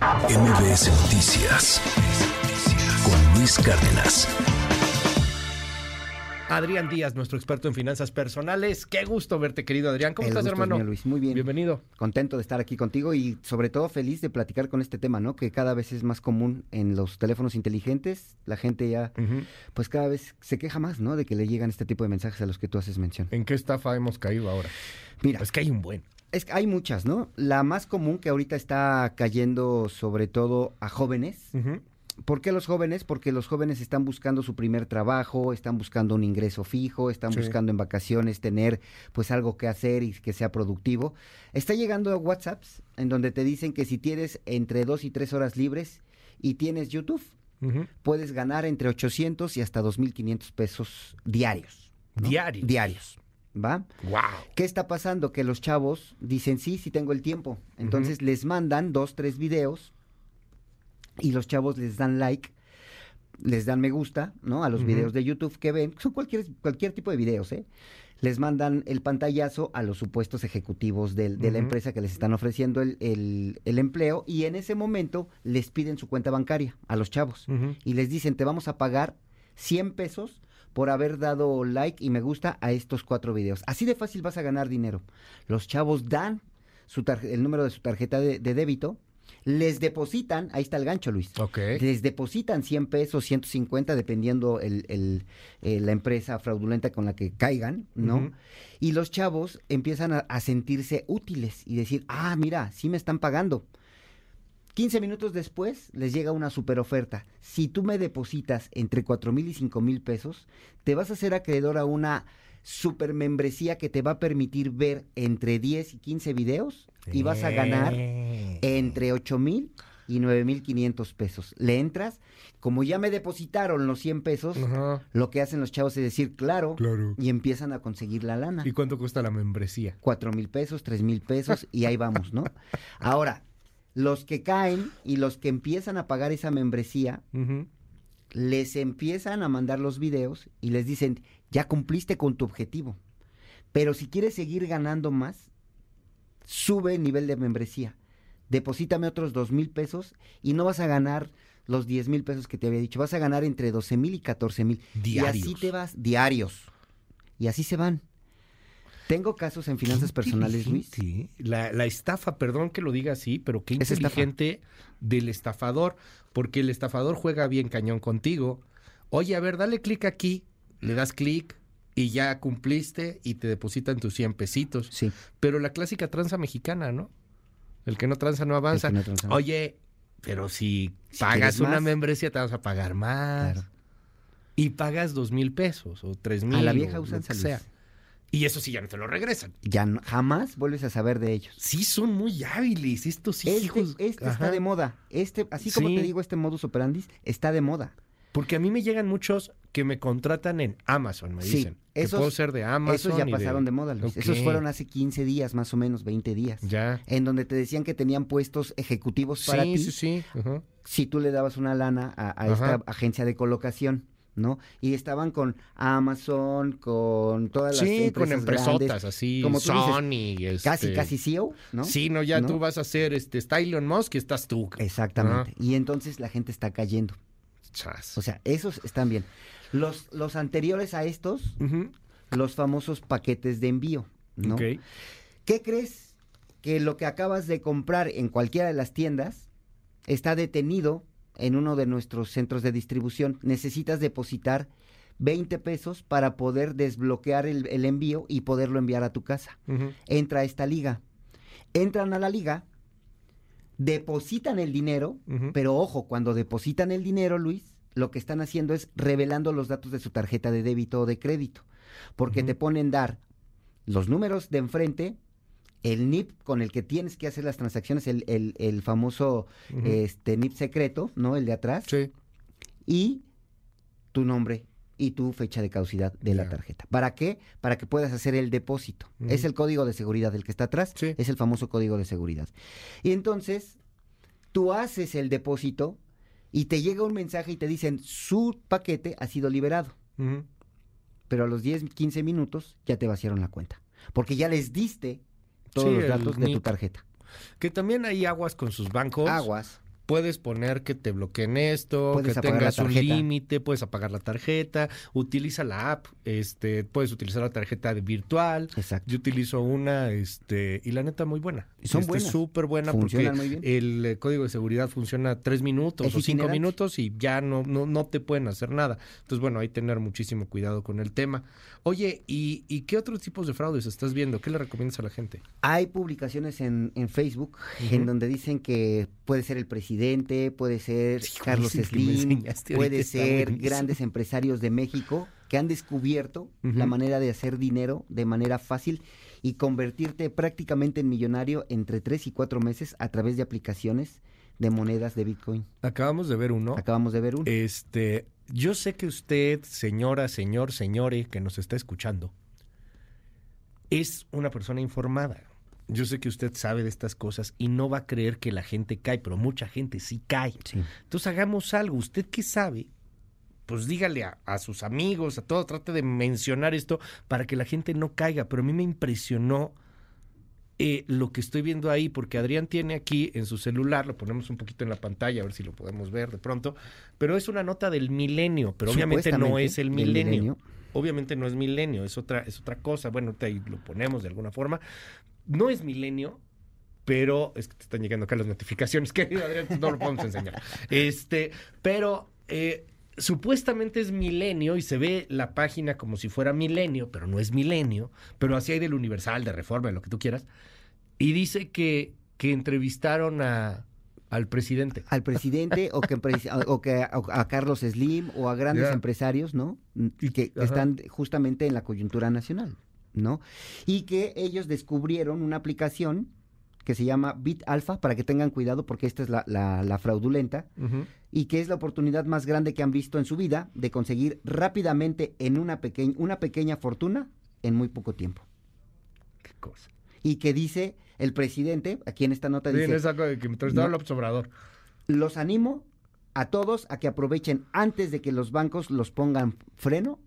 MBS Noticias con Luis Cárdenas. Adrián Díaz, nuestro experto en finanzas personales. Qué gusto verte, querido Adrián. ¿Cómo El estás, es hermano? mío, Luis. Muy bien. Bienvenido. Contento de estar aquí contigo y sobre todo feliz de platicar con este tema, ¿no? Que cada vez es más común en los teléfonos inteligentes. La gente ya, pues cada vez se queja más, ¿no? De que le llegan este tipo de mensajes a los que tú haces mención. ¿En qué estafa hemos caído ahora? Mira, Es que hay un buen. Es que hay muchas, ¿no? La más común que ahorita está cayendo sobre todo a jóvenes. ¿Por qué los jóvenes? Porque los jóvenes están buscando su primer trabajo, están buscando un ingreso fijo, están Sí. buscando en vacaciones tener pues algo que hacer y que sea productivo. Está llegando a WhatsApps en donde te dicen que si tienes entre dos y tres horas libres y tienes YouTube, puedes ganar entre 800 y hasta 2.500 pesos diarios. ¿no? Diarios. Diarios. ¿Va? Wow. ¿Qué está pasando? Que los chavos dicen, sí, sí tengo el tiempo. Entonces les mandan dos, tres videos y los chavos les dan like, les dan me gusta, ¿no? A los videos de YouTube que ven, son cualquier, cualquier tipo de videos, ¿eh? Les mandan el pantallazo a los supuestos ejecutivos del- de la empresa que les están ofreciendo el, el- el empleo y en ese momento les piden su cuenta bancaria a los chavos y les dicen, te vamos a pagar 100 pesos por haber dado like y me gusta a estos cuatro videos. Así de fácil vas a ganar dinero. Los chavos dan su el número de su tarjeta de, de débito, les depositan, ahí está el gancho, Luis. Ok. Les depositan 100 pesos, 150, dependiendo el, el- eh, la empresa fraudulenta con la que caigan, ¿no? Y los chavos empiezan a, a sentirse útiles y decir, ah, mira, sí me están pagando. 15 minutos después les llega una super oferta. Si tú me depositas entre 4 mil y 5 mil pesos, te vas a hacer acreedor a una super membresía que te va a permitir ver entre 10 y 15 videos y vas a ganar Eh. entre 8 mil y 9 mil 500 pesos. Le entras, como ya me depositaron los 100 pesos, Ajá. lo que hacen los chavos es decir, claro, Claro. y empiezan a conseguir la lana. ¿Y cuánto cuesta la membresía? cuatro mil pesos, tres mil pesos y ahí vamos, ¿no? Ahora, los que caen y los que empiezan a pagar esa membresía, les empiezan a mandar los videos y les dicen, ya cumpliste con tu objetivo, pero si quieres seguir ganando más, sube el nivel de membresía, deposítame otros dos mil pesos y no vas a ganar los 10 mil pesos que te había dicho, vas a ganar entre 12 mil y 14 mil. Y así Diarios. te vas, diarios. Y así se van. Tengo casos en finanzas personales, Luis. inteligente. La, la estafa, perdón que lo diga así, pero qué Es estafa. inteligente del estafador, porque el estafador juega bien cañón contigo. Oye, a ver, dale clic aquí, le das clic y ya cumpliste y te depositan tus 100 pesitos. Sí. Pero la clásica tranza mexicana, ¿no? El que no tranza no avanza. No tranza. Oye, pero si, Si pagas una más. membresía te vas a pagar más. Claro. Y pagas dos mil pesos o tres mil. A la vieja o usanza, Luis. sea. Y eso sí ya no te lo regresan. Ya no- jamás vuelves a saber de ellos. Sí, son muy hábiles estos Este, hijos. este Ajá. está de moda. Este, así como Sí. te digo, este modus operandi está de moda. Porque a mí me llegan muchos que me contratan en Amazon, me Sí, dicen. que esos- puedo ser de Amazon. Esos ya pasaron de, moda, Luis. Esos fueron hace 15 días, más o menos, 20 días. Ya. En donde te decían que tenían puestos ejecutivos para Sí, ti sí, sí. Ajá. si tú le dabas una lana a, esta agencia de colocación, ¿no? Y estaban con Amazon, con todas las Sí, con empresas empresotas grandes, así, como tú dices, Sony. este, casi, casi CEO, ¿no? Sí, no, ya ¿No? tú vas a ser, este, está Elon Musk y estás tú. Exactamente. Ah. Y entonces la gente está cayendo. Chas. O sea, esos están bien. Los, los anteriores a estos, los famosos paquetes de envío, ¿no? ¿Qué crees? Que lo que acabas de comprar en cualquiera de las tiendas está detenido en uno de nuestros centros de distribución. Necesitas depositar 20 pesos para poder desbloquear el, el envío y poderlo enviar a tu casa. Entra a esta liga. Entran a la liga, depositan el dinero, pero ojo, cuando depositan el dinero, Luis, lo que están haciendo es revelando los datos de su tarjeta de débito o de crédito. Porque te ponen dar los números de enfrente, el NIP con el que tienes que hacer las transacciones, el, el- el famoso este NIP secreto, ¿no? El de atrás, Sí. y tu nombre y tu fecha de caducidad de la tarjeta. ¿Para qué? Para que puedas hacer el depósito. Es el código de seguridad, el que está atrás, Sí. es el famoso código de seguridad. Y entonces, tú haces el depósito y te llega un mensaje y te dicen, su paquete ha sido liberado. Pero a los 10, 15 minutos ya te vaciaron la cuenta. Porque ya les diste todos Sí, los el datos de tu tarjeta. Que también hay aguas con sus bancos. Aguas. Puedes poner que te bloqueen esto, Puedes que tengas un límite, puedes apagar la tarjeta, utiliza la app, este, puedes utilizar la tarjeta virtual. Exacto. Yo utilizo una, este, y la neta muy buena. Son Este, súper buena porque Funcionan muy bien. el código de seguridad funciona tres minutos Es o cinco minutos y ya no, no, no te pueden hacer nada. Entonces, bueno, hay que tener muchísimo cuidado con el tema. Oye, ¿y, y qué otros tipos de fraudes estás viendo? ¿Qué le recomiendas a la gente? Hay publicaciones en, en Facebook en donde dicen que puede ser el presidente, puede ser Carlos Slim, puede ser grandes empresarios de México que han descubierto la manera de hacer dinero de manera fácil y convertirte prácticamente en millonario entre tres y cuatro meses a través de aplicaciones de monedas de Bitcoin. Acabamos de ver uno. Acabamos de ver uno. Este, yo sé que usted, señora, señor, señore, que nos está escuchando, es una persona informada. Yo sé que usted sabe de estas cosas y no va a creer que la gente cae, pero mucha gente sí cae. Sí. Entonces hagamos algo. Usted que sabe, pues dígale a, a sus amigos, a todos, trate de mencionar esto para que la gente no caiga. Pero a mí me impresionó eh, lo que estoy viendo ahí, porque Adrián tiene aquí en su celular, lo ponemos un poquito en la pantalla, a ver si lo podemos ver de pronto, pero es una nota del milenio, pero obviamente no es el milenio. Obviamente no es milenio, es otra, es otra cosa. Bueno, ahí lo ponemos de alguna forma. No es milenio, pero es que te están llegando acá las notificaciones, querido Adrián, no lo podemos enseñar. Este, pero eh, supuestamente es milenio y se ve la página como si fuera milenio, pero no es milenio, pero así hay del Universal, de Reforma, de lo que tú quieras. Y dice que, que entrevistaron a, al presidente. Al presidente o que, o que a, a Carlos Slim o a grandes empresarios, ¿no? Y- que ajá. están justamente en la coyuntura nacional, ¿no? Y que ellos descubrieron una aplicación que se llama Bit Alpha, para que tengan cuidado porque esta es la, la- la fraudulenta, y que es la oportunidad más grande que han visto en su vida de conseguir rápidamente en una, peque- una pequeña fortuna en muy poco tiempo. Qué cosa. Y que dice el presidente, aquí en esta nota dice, esa de que me No. López Obrador. los animo a todos a que aprovechen antes de que los bancos los pongan freno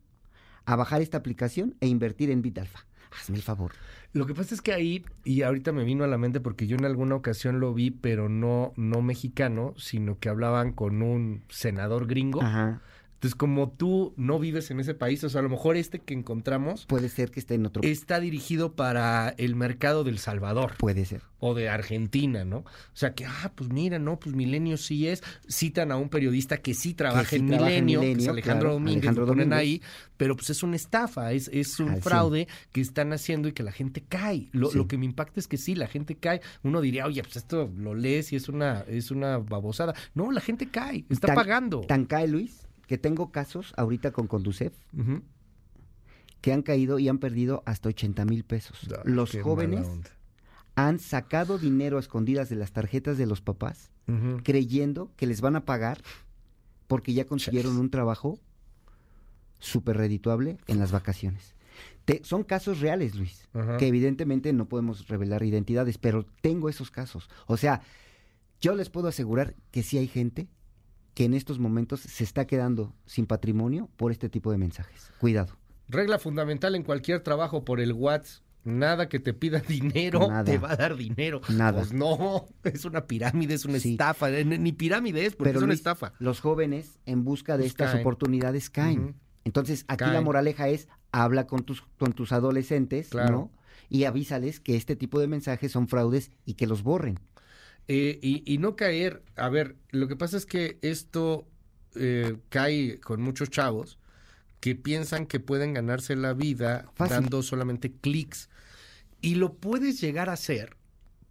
a bajar esta aplicación e invertir en Bitalfa. Hazme el favor. Lo que pasa es que ahí, y ahorita me vino a la mente porque yo en alguna ocasión lo vi, pero no, no mexicano, sino que hablaban con un senador gringo. Ajá. Entonces, como tú no vives en ese país, o sea, a lo mejor este que encontramos Puede ser que esté en otro. está dirigido para el mercado del Salvador Puede ser. o de Argentina, ¿no? O sea, que, ah, pues mira, no, pues Milenio sí es. Citan a un periodista que sí trabaja, sí en, trabaja en Milenio, que es Alejandro claro, Domínguez, Alejandro ponen Domínguez. ahí, pero pues es una estafa, es, es un Al fraude que están haciendo y que la gente cae. Lo, Sí. lo que me impacta es que sí, la gente cae. Uno diría, oye, pues esto lo lees y es una, es una babosada. No, la gente cae, está Tan- pagando. Tan cae, Luis, que tengo casos ahorita con Conducef que han caído y han perdido hasta 80 mil pesos. Los jóvenes han sacado dinero a escondidas de las tarjetas de los papás creyendo que les van a pagar porque ya consiguieron un trabajo súper redituable en las vacaciones. Te- son casos reales, Luis, que evidentemente no podemos revelar identidades, pero tengo esos casos. O sea, yo les puedo asegurar que sí hay gente que en estos momentos se está quedando sin patrimonio por este tipo de mensajes. Cuidado. Regla fundamental en cualquier trabajo por el WhatsApp. Nada que te pida dinero Nada. te va a dar dinero. Nada. Pues no, es una pirámide, es una Sí. estafa. Eh, Ni pirámide es, porque Pero es una Luis, estafa. los jóvenes en busca de Pues estas caen. oportunidades caen. Entonces, aquí la moraleja es, habla con tus, con tus adolescentes, Claro. ¿no? Y avísales que este tipo de mensajes son fraudes y que los borren. Eh, y, y no caer, a ver, lo que pasa es que esto eh, cae con muchos chavos que piensan que pueden ganarse la vida Fácil. dando solamente clics. Y lo puedes llegar a hacer,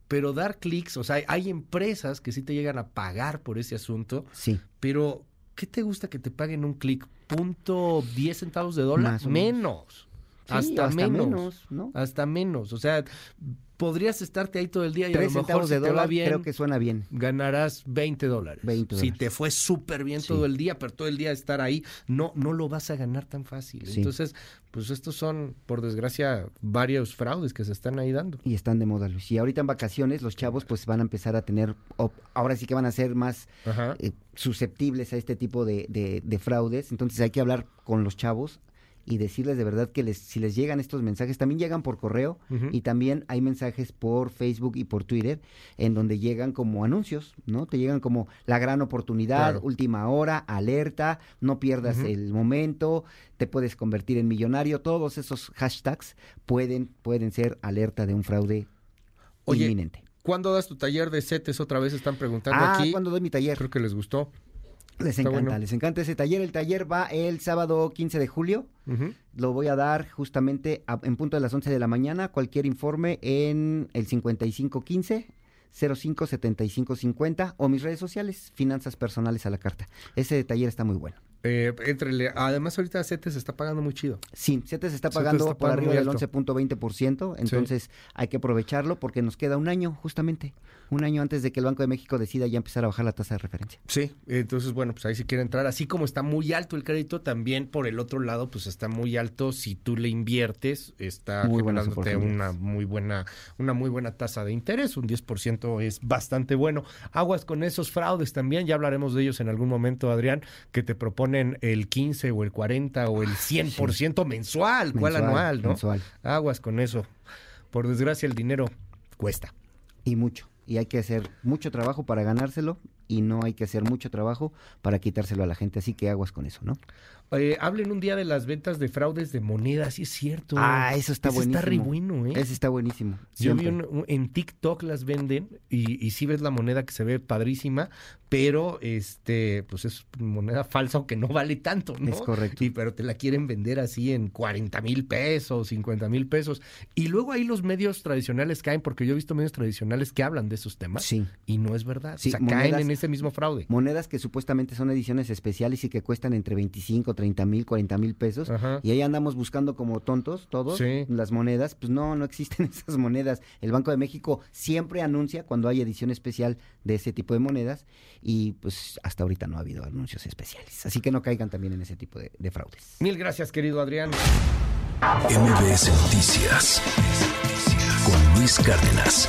pero dar clics, o sea, hay, empresas que sí te llegan a pagar por ese asunto, Sí. pero ¿qué te gusta que te paguen un clic? ¿Punto 10 centavos de dólar? Más menos. menos. Sí, hasta, menos. ¿no? Hasta menos. O sea, podrías estarte ahí todo el día y a Tres lo mejor centavos si de te va bien, creo que suena bien. ganarás 20 dólares. 20 Si dólares. te fue súper bien Sí. todo el día, pero todo el día estar ahí, no, no lo vas a ganar tan fácil. Sí. Entonces, pues estos son, por desgracia, varios fraudes que se están ahí dando. Y están de moda, Luis. Y ahorita en vacaciones los chavos pues van a empezar a tener, ahora sí que van a ser más eh, susceptibles a este tipo de, de- de fraudes. Entonces hay que hablar con los chavos y decirles de verdad que les, si les llegan estos mensajes, también llegan por correo y también hay mensajes por Facebook y por Twitter en donde llegan como anuncios, ¿no? Te llegan como la gran oportunidad, Claro. última hora, alerta, no pierdas el momento, te puedes convertir en millonario, todos esos hashtags pueden, pueden ser alerta de un fraude Oye, inminente. ¿Cuándo das tu taller de CETES otra vez? Están preguntando Ah, aquí. cuando doy mi taller. Creo que les gustó. Les está encanta, bueno. les encanta ese taller. El taller va el sábado 15 de julio. Lo voy a dar justamente a- en punto de las 11 de la mañana. Cualquier informe en el 5515 057550 o mis redes sociales, Finanzas Personales a la Carta. Ese taller está muy bueno. Eh, éntrele. Además, ahorita CETES está pagando muy chido. Sí, CETES se está pagando está por pagando arriba muy del alto. 11.20%, entonces hay que aprovecharlo porque nos queda un año justamente, un año antes de que el Banco de México decida ya empezar a bajar la tasa de referencia. Sí, entonces bueno, pues ahí si quiere entrar, así como está muy alto el crédito, también por el otro lado, pues está muy alto si tú le inviertes, está Muy generándote una muy buena, una muy buena tasa de interés, un 10% es bastante bueno. Aguas con esos fraudes también, ya hablaremos de ellos en algún momento, Adrián, que te proponen el 15 o el 40 o el 100% mensual, ¿cuál Mensual, anual, no? mensual. Aguas con eso. Por desgracia el dinero cuesta. Y mucho. Y hay que hacer mucho trabajo para ganárselo y no hay que hacer mucho trabajo para quitárselo a la gente. Así que aguas con eso, ¿no? Eh, hablen un día de las ventas de fraudes de monedas, sí es cierto. Ah, eso está Ese buenísimo. Está re bueno, ¿eh? Ese está buenísimo. Yo vi siempre. un- un- en TikTok las venden y, y sí ves la moneda que se ve padrísima, pero este, pues es moneda falsa o que no vale tanto, ¿no? Es correcto. Y pero te la quieren vender así en 40 mil pesos, 50 mil pesos. Y luego ahí los medios tradicionales caen, porque yo he visto medios tradicionales que hablan de esos temas Sí. y no es verdad. Sí, o sea, caen en ese mismo fraude. Monedas que supuestamente son ediciones especiales y que cuestan entre 25, 30 mil, 40 mil pesos. Ajá. Y ahí andamos buscando como tontos todos Sí. las monedas. Pues no, no existen esas monedas. El Banco de México siempre anuncia cuando hay edición especial de ese tipo de monedas. Y pues hasta ahorita no ha habido anuncios especiales. Así que no caigan también en ese tipo de, de fraudes. Mil gracias, querido Adrián. MBS Noticias con Luis Cárdenas.